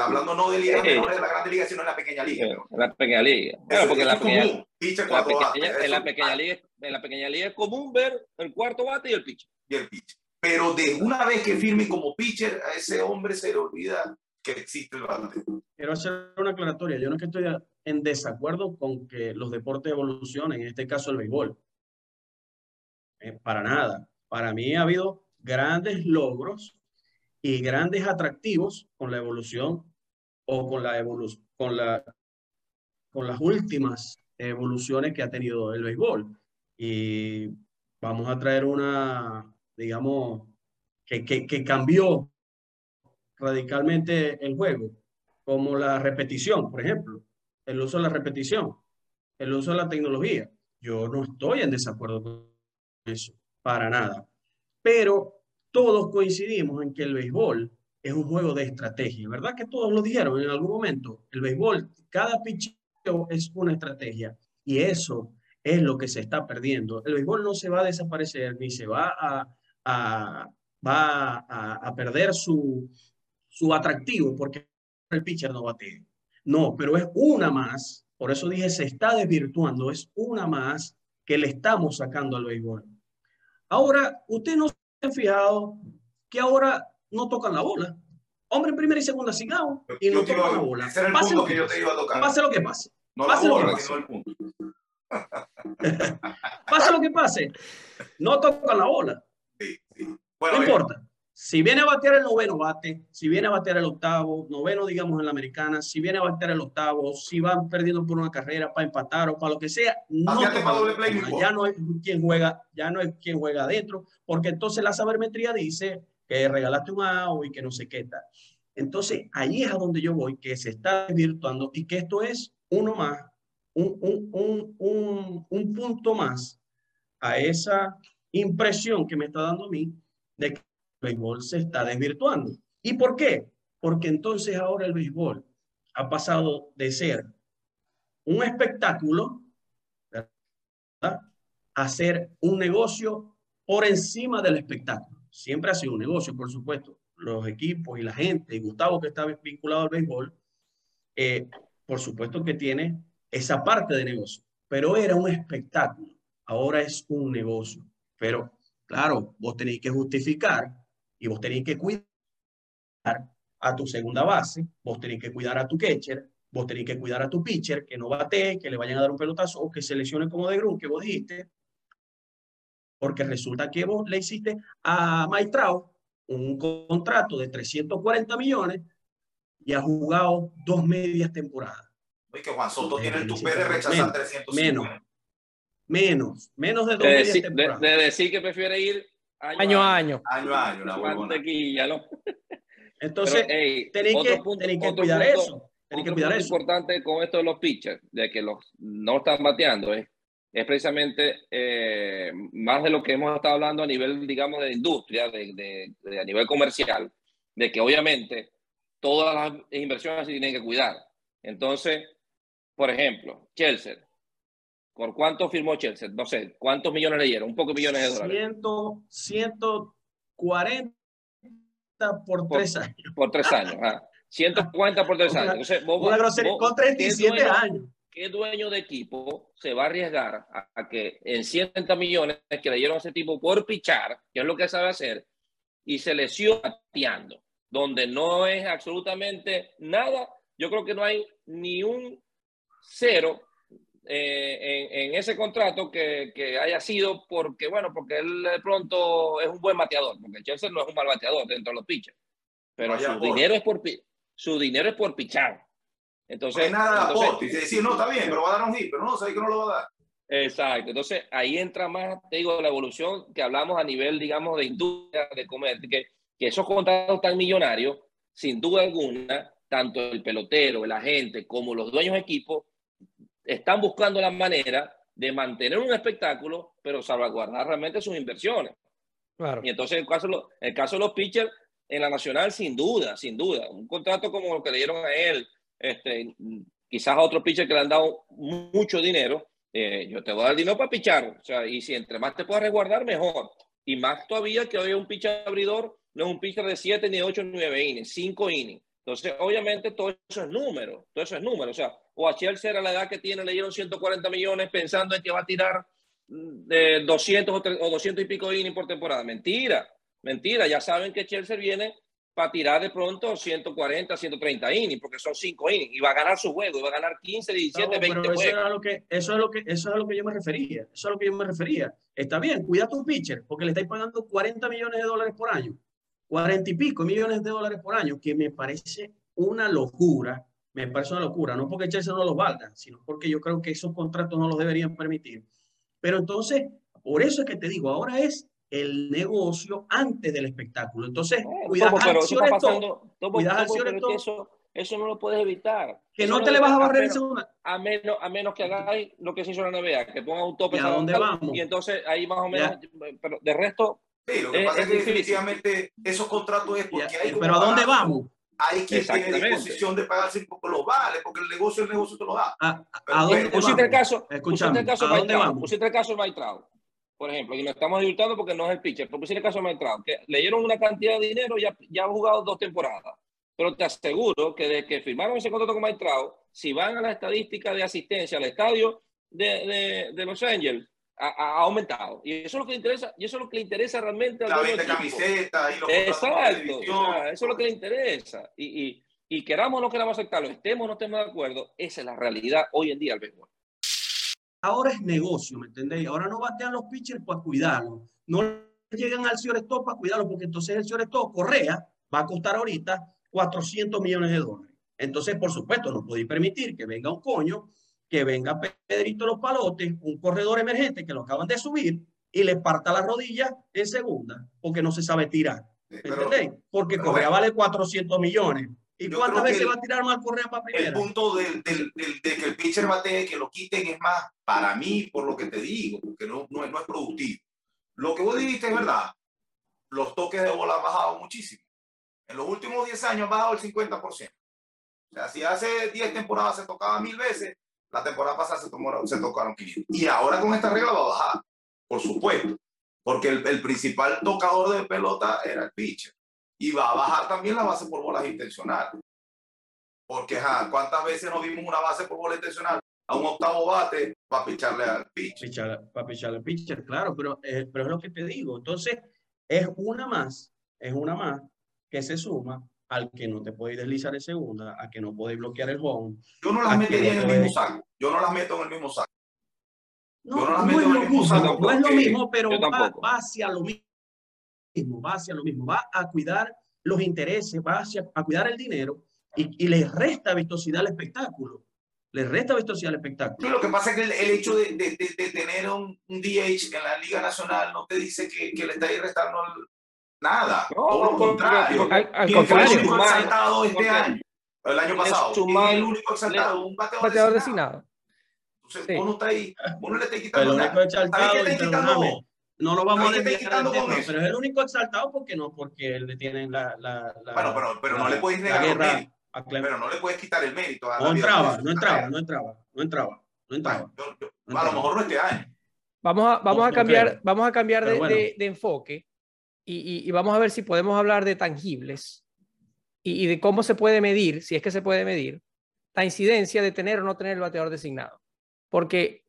[SPEAKER 2] hablando no de Liga Menores de la Grande Liga, sino en la pequeña liga.
[SPEAKER 3] En la pequeña liga. Bueno, porque en la, pequeña,
[SPEAKER 2] pitcher cuarto bate.
[SPEAKER 3] En la, pequeña liga, en la pequeña liga es común ver el cuarto bate y el pitcher.
[SPEAKER 2] Y el pitcher. Pero de una vez que firme como pitcher, a ese hombre se le olvida que existe el bate.
[SPEAKER 4] Quiero hacer una aclaratoria. Yo no es que estoy en desacuerdo con que los deportes evolucionen, en este caso el béisbol. Eh, para nada. Para mí ha habido grandes logros y grandes atractivos con la evolución o con la evolución, con la con las últimas evoluciones que ha tenido el béisbol. Y vamos a traer una, digamos, que, que, que cambió radicalmente el juego, como la repetición, por ejemplo, el uso de la repetición, el uso de la tecnología. Yo no estoy en desacuerdo con eso, para nada. Pero todos coincidimos en que el béisbol es un juego de estrategia, ¿verdad? Que todos lo dijeron en algún momento. El béisbol, cada picheo es una estrategia y eso es lo que se está perdiendo. El béisbol no se va a desaparecer ni se va a, a va a, a, perder su, su atractivo porque el pitcher no bate. No, pero es una más, por eso dije se está desvirtuando, es una más que le estamos sacando al béisbol. Ahora, usted no se ha fijado que ahora no tocan la bola. hombre en primera y segunda asignados y no tocan la bola.
[SPEAKER 2] Ese era el pase punto que, yo te iba a tocar.
[SPEAKER 4] Pase lo que pase.
[SPEAKER 2] No
[SPEAKER 4] pase
[SPEAKER 2] la
[SPEAKER 4] lo que
[SPEAKER 2] bola,
[SPEAKER 4] pase.
[SPEAKER 2] el punto. <laughs>
[SPEAKER 4] pase lo que pase. No tocan la bola.
[SPEAKER 2] Sí, sí. Bueno,
[SPEAKER 4] no
[SPEAKER 2] bien.
[SPEAKER 4] importa. Si viene a batear el noveno bate, si viene a batear el octavo, noveno digamos en la americana, si viene a batear el octavo, si van perdiendo por una carrera para empatar o para lo que sea, no la
[SPEAKER 2] doble play,
[SPEAKER 4] ya no es quien juega, ya no es quien juega adentro, porque entonces la sabermetría dice que regalaste un out y que no sé qué tal. Entonces ahí es a donde yo voy, que se está desvirtuando y que esto es uno más, un, un, un, un, un punto más a esa impresión que me está dando a mí de que béisbol se está desvirtuando. ¿Y por qué? Porque entonces ahora el béisbol ha pasado de ser un espectáculo ¿verdad? a ser un negocio por encima del espectáculo. Siempre ha sido un negocio, por supuesto. Los equipos y la gente, y Gustavo que está vinculado al béisbol, eh, por supuesto que tiene esa parte de negocio, pero era un espectáculo. Ahora es un negocio. Pero, claro, vos tenéis que justificar y vos tenéis que cuidar a tu segunda base, vos tenéis que cuidar a tu catcher, vos tenéis que cuidar a tu pitcher, que no bate, que le vayan a dar un pelotazo o que se lesione como de Grun, que vos dijiste, porque resulta que vos le hiciste a Maitrao un contrato de 340 millones y ha jugado dos medias temporadas.
[SPEAKER 2] Oye, que Juan Soto tiene el
[SPEAKER 4] menos,
[SPEAKER 2] tupé de rechazar
[SPEAKER 4] menos,
[SPEAKER 2] 350.
[SPEAKER 4] Menos, menos de dos
[SPEAKER 3] De
[SPEAKER 4] medias
[SPEAKER 3] decir, de,
[SPEAKER 4] temporadas.
[SPEAKER 3] de decir que prefiere ir año,
[SPEAKER 1] Año a año.
[SPEAKER 2] Año a año, la
[SPEAKER 3] mantequilla, ¿no? <laughs>
[SPEAKER 4] Entonces,
[SPEAKER 3] Pero,
[SPEAKER 4] tenéis
[SPEAKER 3] otro
[SPEAKER 4] que,
[SPEAKER 3] punto-
[SPEAKER 4] tenéis que
[SPEAKER 3] otro
[SPEAKER 4] cuidar
[SPEAKER 3] punto-
[SPEAKER 4] eso. Tenéis que
[SPEAKER 3] Otro
[SPEAKER 4] cuidar
[SPEAKER 3] punto
[SPEAKER 4] eso.
[SPEAKER 3] importante con esto de los pitchers, de que los no están bateando, es, es precisamente eh, más de lo que hemos estado hablando a nivel, digamos, de industria, de, de- de- a nivel comercial, de que obviamente todas las inversiones se tienen que cuidar. Entonces, por ejemplo, Chelsea. ¿Por cuánto firmó Chelsea? No sé, ¿cuántos millones le dieron? Un poco de millones de dólares.
[SPEAKER 4] Ciento- 140 por
[SPEAKER 3] Por-
[SPEAKER 4] tres años.
[SPEAKER 3] Por tres años. ajá. 140 por tres años. Entonces, vos-
[SPEAKER 4] Una grosería
[SPEAKER 3] vos-
[SPEAKER 4] con 37
[SPEAKER 3] ¿qué dueño-
[SPEAKER 4] años.
[SPEAKER 3] ¿qué dueño de equipo se va a arriesgar a, a que en 100 millones que le dieron a ese tipo por pichar, que es lo que sabe hacer, y se lesiona bateando, donde no es absolutamente nada? Yo creo que no hay ni un cero eh, en, en ese contrato que, que haya sido porque, bueno, porque él de pronto es un buen bateador, porque Chelsea no es un mal bateador dentro de los pitchers, pero
[SPEAKER 2] Vaya
[SPEAKER 3] su dinero, es por, su dinero es por pichar.
[SPEAKER 2] No
[SPEAKER 3] Entonces,
[SPEAKER 2] hay nada
[SPEAKER 3] entonces-.
[SPEAKER 2] Y decir, no, está bien, pero va a dar un hit, pero no, que no lo va a dar.
[SPEAKER 3] Exacto. Entonces, ahí entra más, te digo, la evolución que hablamos a nivel, digamos, de industria, de comercio, que, que esos contratos tan millonarios, sin duda alguna, tanto el pelotero, el agente, como los dueños de equipo, están buscando la manera de mantener un espectáculo, pero salvaguardar realmente sus inversiones.
[SPEAKER 1] Claro.
[SPEAKER 3] Y entonces, el caso, de los- el caso de los pitchers en la nacional, sin duda, sin duda. Un contrato como lo que le dieron a él, este, quizás a otro pitcher que le han dado mu- mucho dinero, eh, yo te voy a dar dinero para pichar. O sea, y si entre más te puedas resguardar, mejor. Y más todavía que hoy un pitcher abridor no es un pitcher de 7, ni 8, ni 9 innings, 5 innings. Entonces, obviamente, todo eso es número, todo eso es número. O sea, o a Chelsea a la edad que tiene le dieron 140 millones pensando en que va a tirar mm, de 200 o, tre- o 200 y pico innings por temporada. Mentira, mentira. Ya saben que Chelsea viene para tirar de pronto 140, 130 innings, porque son 5 innings. Y va a ganar su juego, y va a ganar 15, 17,
[SPEAKER 4] No,
[SPEAKER 3] 20
[SPEAKER 4] pero eso,
[SPEAKER 3] juegos.
[SPEAKER 4] era lo que, eso, es lo que, eso es a lo que yo me refería. Eso es a lo que yo me refería. Está bien, cuida tu pitcher, porque le estáis pagando 40 millones de dólares por año. 40 y pico millones de dólares por año, que me parece una locura. Me parece una locura. No porque Chelsea no los valga, sino porque yo creo que esos contratos no los deberían permitir. Pero entonces, por eso es que te digo, ahora es el negocio antes del espectáculo. Entonces,
[SPEAKER 3] eso está
[SPEAKER 4] acciones todo,
[SPEAKER 3] pasando. Topo,
[SPEAKER 4] cuidas
[SPEAKER 3] Topo,
[SPEAKER 4] acciones
[SPEAKER 3] pero
[SPEAKER 4] todo.
[SPEAKER 3] eso, eso no lo puedes evitar.
[SPEAKER 4] que
[SPEAKER 3] Eso
[SPEAKER 4] no te le vas a barrer en segunda.
[SPEAKER 3] a menos, a menos que hagáis lo que se hizo en la NBA, que ponga un tope
[SPEAKER 4] ¿Y a dónde vamos?
[SPEAKER 3] y entonces ahí más o menos, pero de resto,
[SPEAKER 2] Sí, lo que
[SPEAKER 3] Es-
[SPEAKER 2] pasa es, que definitivamente esos contratos es porque
[SPEAKER 4] Ya,
[SPEAKER 2] hay
[SPEAKER 4] pero ¿a dónde
[SPEAKER 2] pagar.
[SPEAKER 4] vamos?
[SPEAKER 2] Hay quien tiene disposición de pagarse porque lo vale, porque el negocio, el negocio te lo da.
[SPEAKER 4] ¿A, a-
[SPEAKER 2] Pero
[SPEAKER 4] a dónde
[SPEAKER 3] pusiste el caso,
[SPEAKER 4] Escúchame,
[SPEAKER 3] pusiste el caso
[SPEAKER 4] ¿a
[SPEAKER 3] de
[SPEAKER 4] dónde vamos?
[SPEAKER 3] pusiste el caso Maitrao, por ejemplo, y nos estamos disfrutando porque no es el pitcher, pero pusiste el caso de Maitrao, que le dieron una cantidad de dinero y ya, ya ha jugado dos temporadas. Pero te aseguro que desde que firmaron ese contrato con Maitrao, si van a la estadística de asistencia al estadio de, de, de Los Ángeles, ha, aumentado. Y eso es lo que le interesa, y eso es lo que le interesa realmente
[SPEAKER 2] al La venta de camisetas y los
[SPEAKER 3] Exacto, eso es lo que le interesa. Y, y, y queramos o no queramos aceptarlo, estemos o no estemos de acuerdo, esa es la realidad hoy en día al béisbol.
[SPEAKER 4] Ahora es negocio, ¿me entendéis? Ahora no batean los pitchers para cuidarlos. No llegan al señor stop para cuidarlo, porque entonces el señor stop, Correa, va a costar ahorita 400 millones de dólares. Entonces, por supuesto, no podéis permitir que venga un coño, que venga Pedrito Los Palotes, un corredor emergente que lo acaban de subir y le parta la rodilla en segunda, porque no se sabe tirar. ¿Me entendéis? Porque Correa vale 400 millones. ¿Y cuántas veces va a tirar más Correa para primera?
[SPEAKER 2] El punto de, que el pitcher bate, que lo quiten, es más para mí, por lo que te digo, porque no, no, no es productivo. Lo que vos dijiste es verdad. Los toques de bola han bajado muchísimo. En los últimos 10 años ha bajado el 50%. O sea, si hace 10 temporadas se tocaba mil veces, la temporada pasada se, tomó, se tocaron 500. Y ahora con esta regla va a bajar, por supuesto. Porque el, el principal tocador de pelota era el pitcher. Y va a bajar también la base por bolas intencionales. Porque, ¿cuántas veces nos vimos una base por bola intencional? A un octavo bate para picharle al pitcher.
[SPEAKER 4] para picharle al pitcher, claro, pero, eh, pero es lo que te digo. Entonces, es una más, es una más que se suma al que no te puede deslizar en segunda, a que no puede bloquear el home.
[SPEAKER 2] Yo no las metería en el mismo saco. Yo no las meto en el mismo saco.
[SPEAKER 4] No, Yo no, las meto en el mismo saco. No es lo mismo, pero va, hacia lo mismo. Va hacia lo mismo. Va a cuidar los intereses, va hacia, a cuidar el dinero y, y le resta vistosidad al espectáculo. Le resta vistosidad al espectáculo.
[SPEAKER 2] Sí, lo que pasa es que el, hecho de, de, de, tener un, un, DH en la Liga Nacional no te dice que, que le está restando Nada, todo lo contrario. Al,
[SPEAKER 1] al contrario.
[SPEAKER 2] el único exaltado este año? El año pasado. ¿Quién es el único exaltado? Un bateador, bateador designado. Entonces, sí. uno está ahí, uno le está quitando
[SPEAKER 4] el único exaltado, quitando no lo vamos a desviar pero es el único exaltado porque no, porque le tienen la, la, la
[SPEAKER 2] bueno, pero, pero no le puedes negar el mérito. Pero no le puedes quitar el mérito.
[SPEAKER 4] A no, entraba, no entraba, no entraba, no entraba, no entraba,
[SPEAKER 2] yo, yo, A lo mejor no este año.
[SPEAKER 1] Vamos a, vamos a cambiar, vamos a cambiar de, bueno. de, de enfoque y, vamos a ver si podemos hablar de tangibles y, de cómo se puede medir, si es que se puede medir, la incidencia de tener o no tener el bateador designado. Porque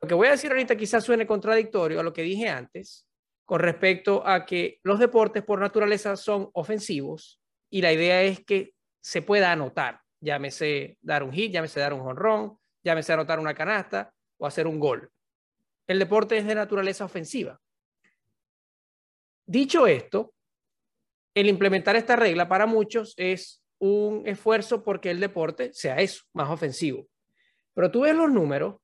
[SPEAKER 1] lo que voy a decir ahorita quizás suene contradictorio a lo que dije antes con respecto a que los deportes por naturaleza son ofensivos y la idea es que se pueda anotar, llámese dar un hit, llámese dar un jonrón, llámese anotar una canasta o hacer un gol. El deporte es de naturaleza ofensiva. Dicho esto, el implementar esta regla para muchos es un esfuerzo porque el deporte sea eso, más ofensivo. Pero tú ves los números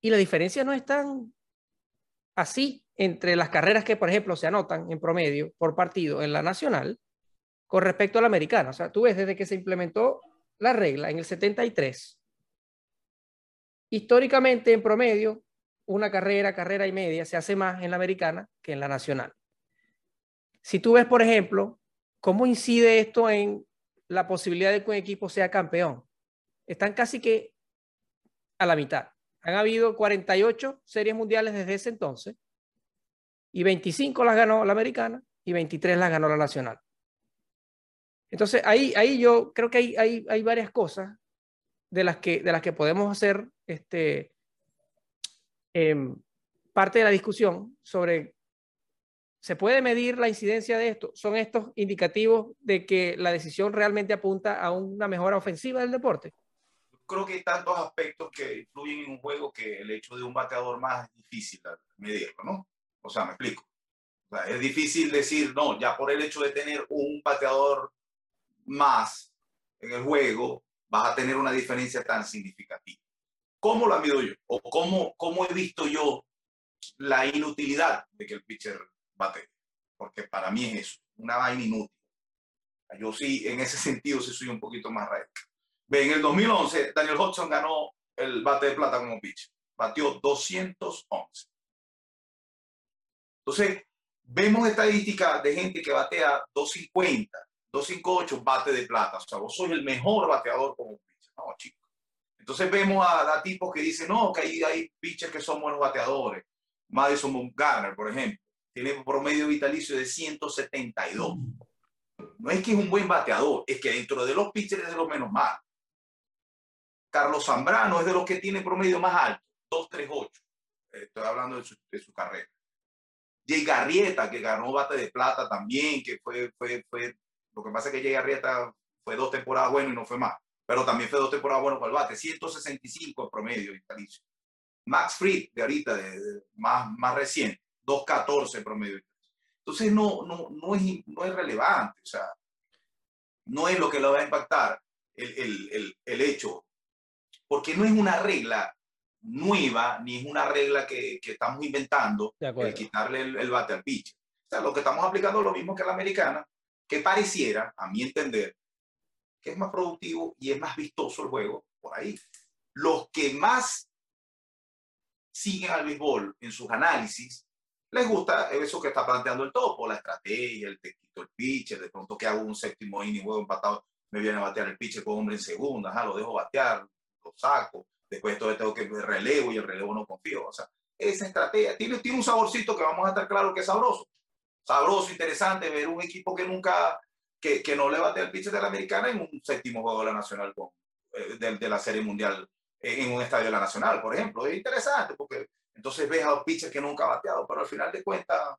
[SPEAKER 1] y la diferencia no es tan así entre las carreras que, por ejemplo, se anotan en promedio por partido en la nacional con respecto a la americana. O sea, tú ves desde que se implementó la regla en el 73, históricamente en promedio una carrera, carrera y media se hace más en la americana que en la nacional. Si tú ves, por ejemplo, cómo incide esto en la posibilidad de que un equipo sea campeón, están casi que a la mitad. Han habido 48 series mundiales desde ese entonces y 25 las ganó la americana y 23 las ganó la nacional. Entonces, ahí, ahí yo creo que hay, hay, hay varias cosas de las que, de las que podemos hacer este, Em, parte de la discusión sobre, ¿se puede medir la incidencia de esto? ¿Son estos indicativos de que la decisión realmente apunta a una mejora ofensiva del deporte?
[SPEAKER 2] Creo que hay tantos aspectos que influyen en un juego que el hecho de un bateador más es difícil medirlo, ¿no? O sea, me explico. Es difícil decir, no, ya por el hecho de tener un bateador más en el juego, vas a tener una diferencia tan significativa. ¿Cómo la mido yo? ¿O cómo, cómo he visto yo la inutilidad de que el pitcher bate? Porque para mí es eso, una vaina inútil. Yo sí, en ese sentido, sí soy un poquito más radical. Ve, en el 2011, Daniel Hodgson ganó el bate de plata como pitcher. Batió 211. Entonces, vemos estadísticas de gente que batea 250, 258 bate de plata. O sea, vos sos el mejor bateador como pitcher. No, chicos. Entonces vemos a, tipos que dicen, no, que hay, hay pitchers que son buenos bateadores. Madison Garner, por ejemplo, tiene promedio vitalicio de 172. No es que es un buen bateador, es que dentro de los pitchers es de los menos malos. Carlos Zambrano es de los que tiene promedio más alto, 2.38. Estoy hablando de su, de su carrera. Jay Garrieta, que ganó bate de plata también, que fue, fue, fue, lo que pasa es que Jay Garrieta fue dos temporadas bueno y no fue más, pero también fue dos temporadas bueno para el bate, 165 en promedio vitalicio. Max Fried, de ahorita, de, más, más reciente, 214 en promedio. Entonces no, no, no, es, no es relevante, o sea, no es lo que lo va a impactar el, el, el, el hecho, porque no es una regla nueva, ni es una regla que, que estamos inventando, el quitarle el, el, bate al pitcher. O sea, lo que estamos aplicando es lo mismo que la americana, que pareciera, a mi entender, que es más productivo y es más vistoso el juego por ahí. Los que más siguen al béisbol en sus análisis, les gusta eso que está planteando el topo, la estrategia, el te quito el pitcher, de pronto que hago un séptimo inning, juego empatado, me viene a batear el pitcher con hombre en segunda, ajá, lo dejo batear, lo saco, después todo tengo que relevo y el relevo no confío. O sea, esa estrategia tiene, tiene un saborcito que vamos a estar claro que es sabroso. Sabroso, interesante ver un equipo que nunca, que, que no le bate al pitcher de la americana en un séptimo juego de la nacional con, eh, de, de, la serie mundial eh, en un estadio de la nacional, por ejemplo. Es interesante porque entonces ves a los pitchers que nunca ha bateado, pero al final de cuentas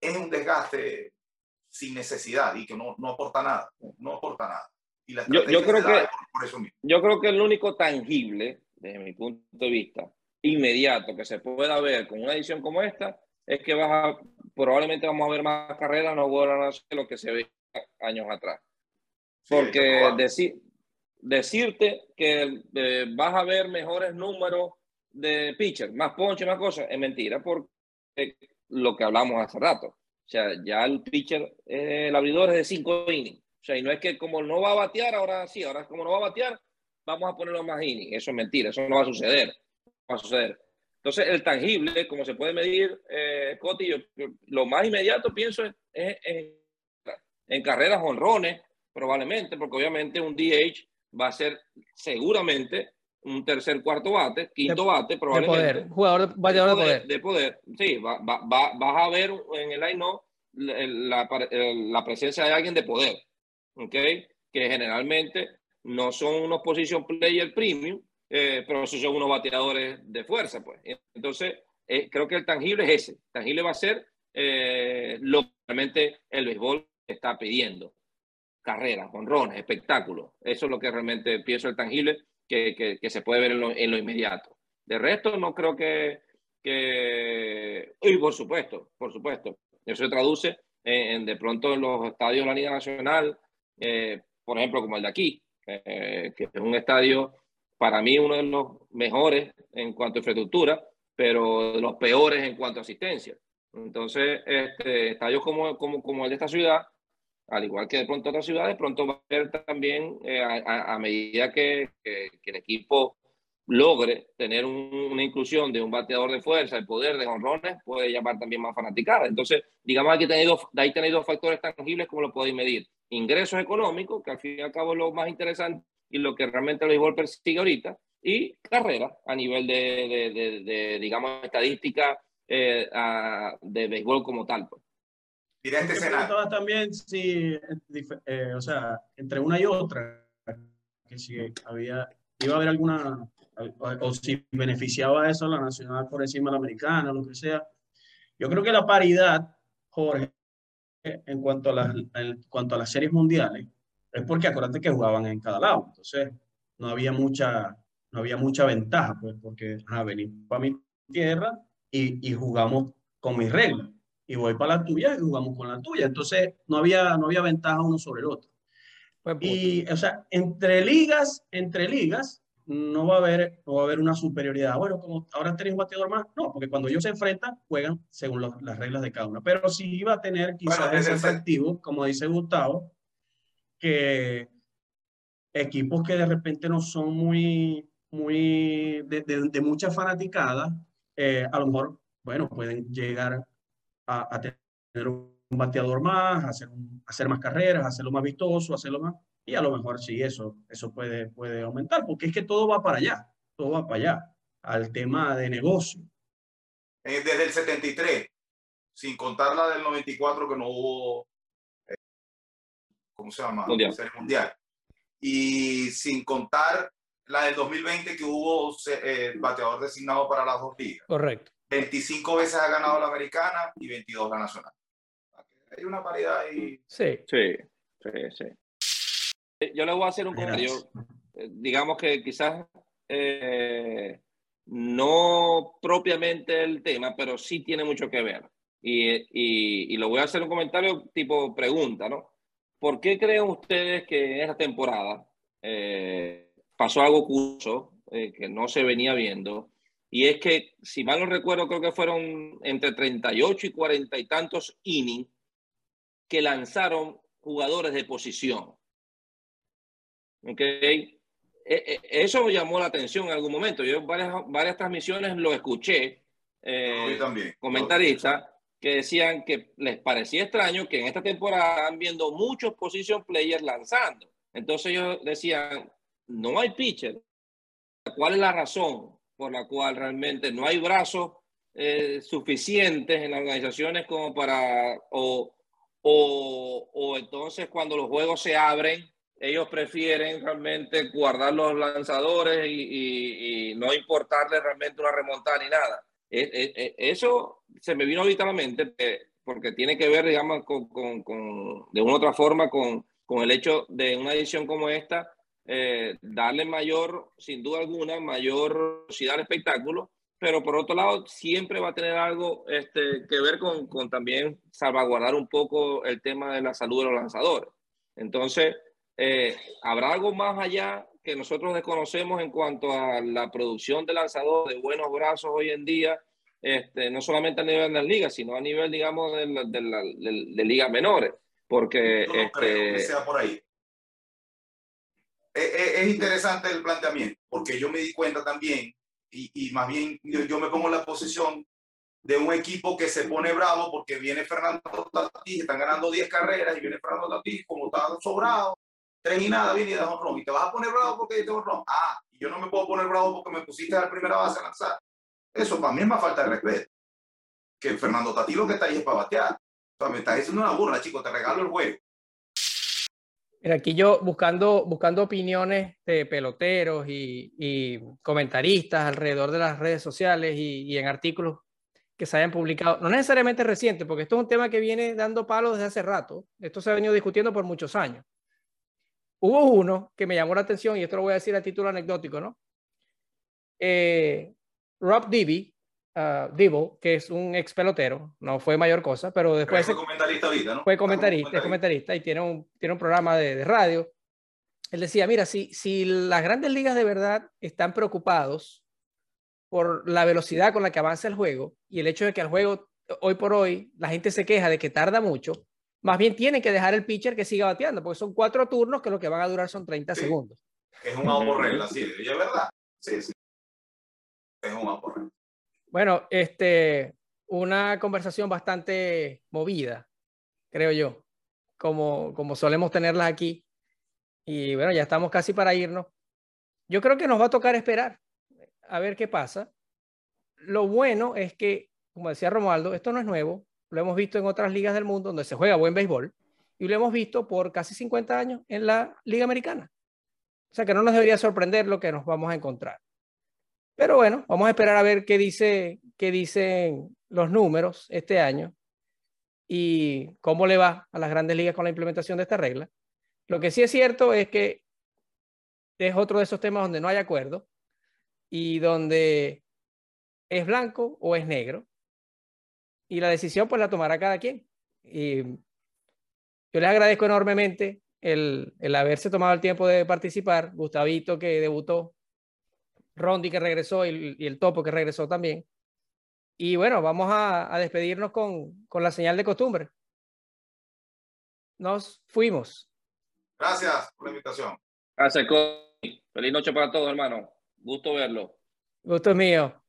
[SPEAKER 2] es un desgaste sin necesidad y que no, no aporta nada. No aporta nada
[SPEAKER 3] yo, yo creo que, yo creo que el único tangible, desde mi punto de vista, inmediato que se pueda ver con una edición como esta, es que vas a, probablemente vamos a ver más carreras, no vuelvan a ser lo que se ve años atrás. Porque decir, decirte que eh, vas a ver mejores números de pitcher, más ponche, más cosas, es mentira, porque lo que hablamos hace rato. O sea, ya el pitcher, eh, el abridor es de cinco innings. O sea, y no es que como no va a batear, ahora sí, ahora como no va a batear, vamos a ponerlo más innings. Eso es mentira, eso no va a suceder. No va a suceder. Entonces, el tangible, como se puede medir, eh, Coti, yo, lo más inmediato pienso es, en carreras honrones, probablemente, porque obviamente un DH va a ser seguramente un tercer, cuarto bate, quinto bate, probablemente.
[SPEAKER 1] De poder, jugador bateador de poder.
[SPEAKER 3] De poder, sí, va, va, va, vas a ver en el line la, la, presencia de alguien de poder. ¿okay? que generalmente no son unos position player premium, eh, pero son unos bateadores de fuerza. Pues. Entonces, eh, creo que el tangible es ese. El tangible va a ser eh, lo que realmente el béisbol está pidiendo. Carreras, honrones, espectáculos. Eso es lo que realmente pienso el tangible que, que, se puede ver en lo, inmediato. De resto, no creo que, que... Y por supuesto, por supuesto. Eso se traduce en, en de pronto en los estadios de la Liga Nacional, eh, por ejemplo, como el de aquí, eh, que es un estadio para mí uno de los mejores en cuanto a infraestructura, pero de los peores en cuanto a asistencia. Entonces, este, estadios como, como, como el de esta ciudad, al igual que de pronto otras ciudades, pronto va a haber también, eh, a, a, medida que, el equipo logre tener un, una inclusión de un bateador de fuerza, el poder de honrones, puede llamar también más fanaticada. Entonces, digamos que tenéis dos, ahí tenéis dos factores tangibles como lo podéis medir ingresos económicos, que al fin y al cabo es lo más interesante y lo que realmente el béisbol persigue ahorita, y carrera a nivel de, digamos, estadística eh, de béisbol como tal. Pues.
[SPEAKER 4] Mira este escenario. también si, eh, o sea, entre una y otra, que si había, iba a haber alguna, o, o si beneficiaba eso a la nacional por encima de la americana, lo que sea. Yo creo que la paridad, Jorge, en cuanto a las, en cuanto a las series mundiales, es porque acuérdate que jugaban en cada lado. Entonces, no había mucha, no había mucha ventaja, pues, porque ah, vení para mi tierra y, y, jugamos con mis reglas. Y voy para la tuya y jugamos con la tuya. Entonces, no había, no había ventaja uno sobre el otro. Pues, y, o sea, entre ligas, entre ligas, no va a haber, no va a haber una superioridad. Bueno, como ahora tenéis un bateador más, no, porque cuando ellos se enfrentan, juegan según los, las reglas de cada uno. Pero sí iba a tener quizás bueno, ese atractivo, como dice Gustavo, que equipos que de repente no son muy, muy de, de, de mucha fanaticada, eh, a lo mejor, bueno, pueden llegar a, a tener un bateador más, hacer, un, hacer más carreras, hacerlo más vistoso, hacerlo más y a lo mejor sí, eso, eso puede, puede aumentar, porque es que todo va para allá, todo va para allá, al tema de negocio.
[SPEAKER 2] Eh, desde el 73, sin contar la del 94 que no hubo, eh, ¿cómo se llama?
[SPEAKER 3] Mundial.
[SPEAKER 2] mundial. Y sin contar la del 2020 que hubo eh, bateador designado para las dos ligas.
[SPEAKER 1] Correcto.
[SPEAKER 2] 25 veces ha ganado la americana y 22 la nacional. Hay una paridad ahí.
[SPEAKER 3] Sí. Sí, sí, sí. Yo le voy a hacer un comentario. Eh, digamos que quizás eh, no propiamente el tema, pero sí tiene mucho que ver. Y, y, y, lo voy a hacer un comentario tipo pregunta, ¿no? ¿Por qué creen ustedes que en esta temporada eh, pasó algo curioso eh, que no se venía viendo? Y es que, si mal no recuerdo, creo que fueron entre 38 y 40 y tantos innings que lanzaron jugadores de posición. ¿Ok? E, e, eso llamó la atención en algún momento. Yo varias, varias transmisiones lo escuché.
[SPEAKER 2] Eh, también.
[SPEAKER 3] Comentarista que decían que les parecía extraño que en esta temporada están viendo muchos position players lanzando. Entonces ellos decían, no hay pitcher. ¿Cuál es la razón por la cual realmente no hay brazos eh, suficientes en las organizaciones como para, o, o, o entonces cuando los juegos se abren, ellos prefieren realmente guardar los lanzadores y, y, y no importarles realmente una remontada ni nada. E, e, e, eso se me vino ahorita a la mente porque tiene que ver, digamos, con, con, con de una u otra forma con, con, el hecho de una edición como esta, eh, darle mayor, sin duda alguna, mayor velocidad al espectáculo, pero por otro lado siempre va a tener algo este, que ver con, con también salvaguardar un poco el tema de la salud de los lanzadores. Entonces, eh, ¿habrá algo más allá que nosotros desconocemos en cuanto a la producción de lanzadores de buenos brazos hoy en día, este, no solamente a nivel de las ligas, sino a nivel, digamos, de, de, ligas menores. Porque.
[SPEAKER 2] no este... creo que sea por ahí. Es, interesante el planteamiento, porque yo me di cuenta también, y, y más bien yo, me pongo en la posición de un equipo que se pone bravo porque viene Fernando Tatís, están ganando 10 carreras y viene Fernando Tatís como está sobrado tres y nada, viene y da ron. Y te vas a poner bravo porque diste ron. Ah, yo no me puedo poner bravo porque me pusiste a la primera base a lanzar. Eso para mí es más falta de respeto. Que Fernando Tati lo que está ahí es para batear. O sea, me estás diciendo una burla, chico, te regalo el juego.
[SPEAKER 1] Mira, aquí yo buscando, buscando opiniones de peloteros y, y comentaristas alrededor de las redes sociales y, y, en artículos que se hayan publicado, no necesariamente recientes, porque esto es un tema que viene dando palos desde hace rato. Esto se ha venido discutiendo por muchos años. Hubo uno que me llamó la atención y esto lo voy a decir a título anecdótico, ¿no? Eh, Rob Dibby, uh, que es un ex pelotero, no fue mayor cosa, pero después...
[SPEAKER 2] fue comentarista ahorita, ¿no?
[SPEAKER 1] Fue comentarista, es comentarista y tiene un, tiene un programa de, de radio. Él decía, mira, si, si las grandes ligas de verdad están preocupados por la velocidad con la que avanza el juego y el hecho de que el juego hoy por hoy la gente se queja de que tarda mucho, más bien tienen que dejar el pitcher que siga bateando, porque son cuatro turnos que lo que van a durar son 30 segundos.
[SPEAKER 2] Es un aborrel, así, es verdad. Sí, sí. Es un aborrel.
[SPEAKER 1] Bueno, este, una conversación bastante movida, creo yo, como, como solemos tenerlas aquí. Y bueno, ya estamos casi para irnos. Yo creo que nos va a tocar esperar a ver qué pasa. Lo bueno es que, como decía Romualdo, esto no es nuevo lo hemos visto en otras ligas del mundo donde se juega buen béisbol y lo hemos visto por casi 50 años en la Liga Americana. O sea que no nos debería sorprender lo que nos vamos a encontrar. Pero bueno, vamos a esperar a ver qué, dice, qué dicen los números este año y cómo le va a las grandes ligas con la implementación de esta regla. Lo que sí es cierto es que es otro de esos temas donde no hay acuerdo y donde es blanco o es negro y la decisión pues la tomará cada quien. Y yo les agradezco enormemente el, el haberse tomado el tiempo de participar, Gustavito que debutó, Rondi que regresó y, y el Topo que regresó también. Y bueno, vamos a, a despedirnos con, con la señal de costumbre. Nos fuimos.
[SPEAKER 2] Gracias por la invitación.
[SPEAKER 3] Gracias, Feliz noche para todos, hermano. Gusto verlo.
[SPEAKER 1] Gusto mío.